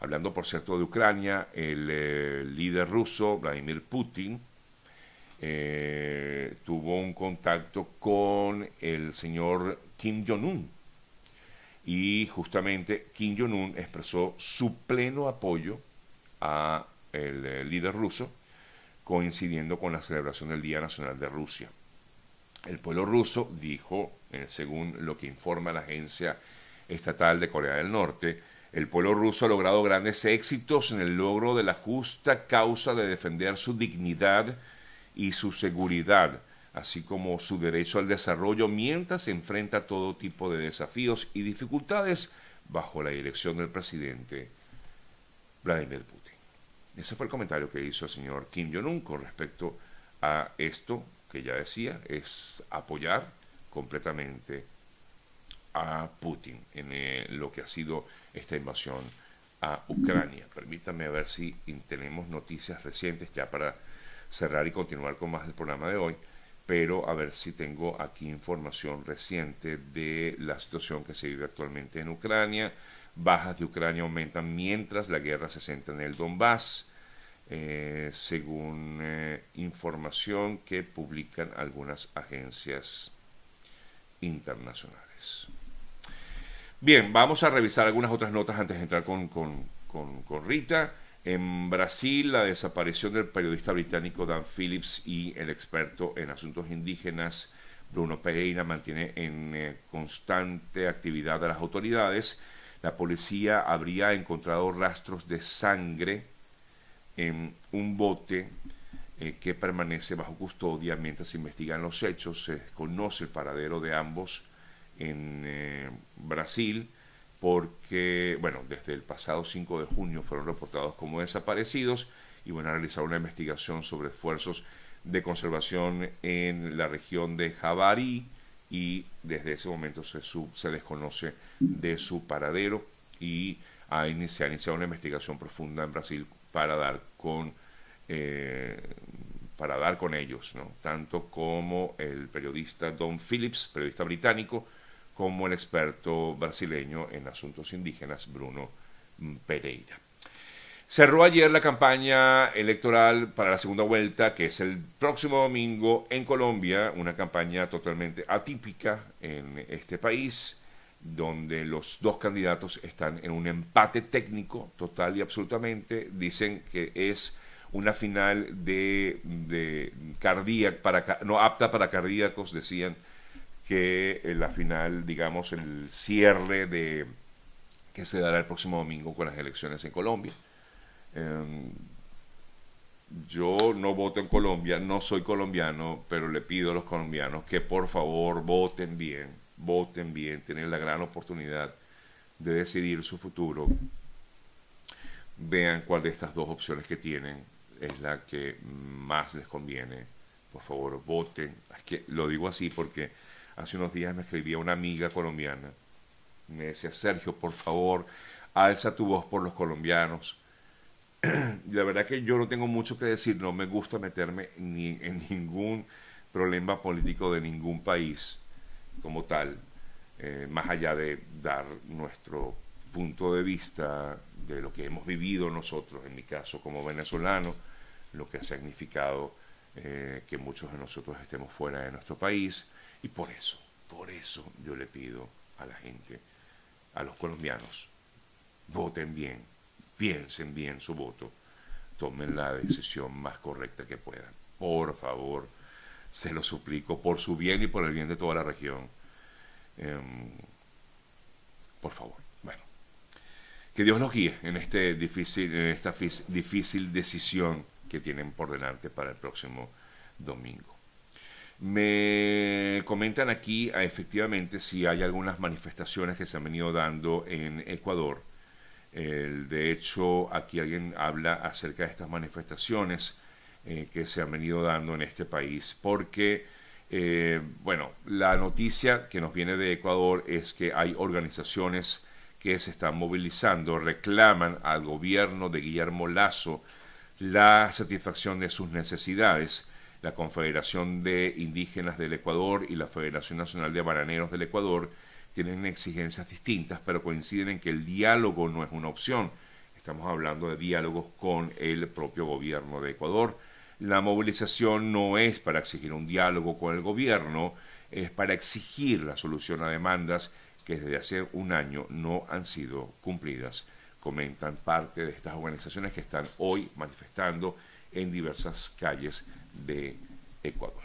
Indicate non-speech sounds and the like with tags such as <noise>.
Hablando, por cierto, de Ucrania, el eh, líder ruso, Vladimir Putin, eh, tuvo un contacto con el señor Kim Jong-un. Y justamente Kim Jong-un expresó su pleno apoyo a el eh, líder ruso, coincidiendo con la celebración del Día Nacional de Rusia. El pueblo ruso dijo, según lo que informa la agencia estatal de Corea del Norte, el pueblo ruso ha logrado grandes éxitos en el logro de la justa causa de defender su dignidad y su seguridad, así como su derecho al desarrollo mientras se enfrenta todo tipo de desafíos y dificultades bajo la dirección del presidente Vladimir Putin. Ese fue el comentario que hizo el señor Kim Jong-un con respecto a esto que ya decía, es apoyar completamente a Putin en eh, lo que ha sido esta invasión a Ucrania. Permítanme ver si tenemos noticias recientes ya para cerrar y continuar con más del programa de hoy, pero a ver si tengo aquí información reciente de la situación que se vive actualmente en Ucrania. Bajas de Ucrania aumentan mientras la guerra se centra en el Donbass, eh, según eh, información que publican algunas agencias internacionales. Bien, vamos a revisar algunas otras notas antes de entrar con, con, con, Rita. En Brasil, la desaparición del periodista británico Dan Phillips y el experto en asuntos indígenas Bruno Pereira mantiene en eh, constante actividad a las autoridades. La policía habría encontrado rastros de sangre en un bote eh, que permanece bajo custodia mientras se investigan los hechos. Se desconoce el paradero de ambos en eh, Brasil porque, bueno, desde el pasado 5 de junio fueron reportados como desaparecidos y van a realizar una investigación sobre esfuerzos de conservación en la región de Javari y desde ese momento se, desconoce de su paradero y ha se ha iniciado una investigación profunda en Brasil para dar con eh, para dar con ellos, ¿no? tanto como el periodista Don Phillips, periodista británico, como el experto brasileño en asuntos indígenas Bruno Pereira. Cerró ayer la campaña electoral para la segunda vuelta, que es el próximo domingo en Colombia, una campaña totalmente atípica en este país, donde los dos candidatos están en un empate técnico total y absolutamente. Dicen que es una final de, de no apta para cardíacos, decían que la final, digamos, el cierre de que se dará el próximo domingo con las elecciones en Colombia. Em, yo no voto en Colombia, no soy colombiano, pero le pido a los colombianos que por favor voten bien, voten bien, tienen la gran oportunidad de decidir su futuro. Vean cuál de estas dos opciones que tienen es la que más les conviene. Por favor, voten. Es que lo digo así porque Hace unos días me escribía una amiga colombiana. Me decía, Sergio, por favor, alza tu voz por los colombianos. <clears throat> la verdad que yo no tengo mucho que decir, no me gusta meterme ni en ningún problema político de ningún país como tal, eh, más allá de dar nuestro punto de vista de lo que hemos vivido nosotros, en mi caso como venezolano, lo que ha significado eh, que muchos de nosotros estemos fuera de nuestro país, y por eso, por eso yo le pido a la gente, a los colombianos, voten bien, piensen bien su voto, tomen la decisión más correcta que puedan. Por favor, se lo suplico, por su bien y por el bien de toda la región. Em, por favor, bueno. Que Dios los guíe en, este difícil, en esta difícil decisión que tienen por delante para el próximo domingo. Me comentan aquí ah, efectivamente si hay algunas manifestaciones que se han venido dando en Ecuador. de hecho, aquí alguien habla acerca de estas manifestaciones eh, que se han venido dando en este país, porque, eh, bueno, la noticia que nos viene de Ecuador es que hay organizaciones que se están movilizando, reclaman al gobierno de Guillermo Lazo la satisfacción de sus necesidades la Confederación de Indígenas del Ecuador y la Federación Nacional de Bananeros del Ecuador tienen exigencias distintas, pero coinciden en que el diálogo no es una opción. estamos hablando de diálogos con el propio gobierno de Ecuador. La movilización no es para exigir un diálogo con el gobierno, es para exigir la solución a demandas que desde hace un año no han sido cumplidas, comentan parte de estas organizaciones que están hoy manifestando en diversas calles de Ecuador.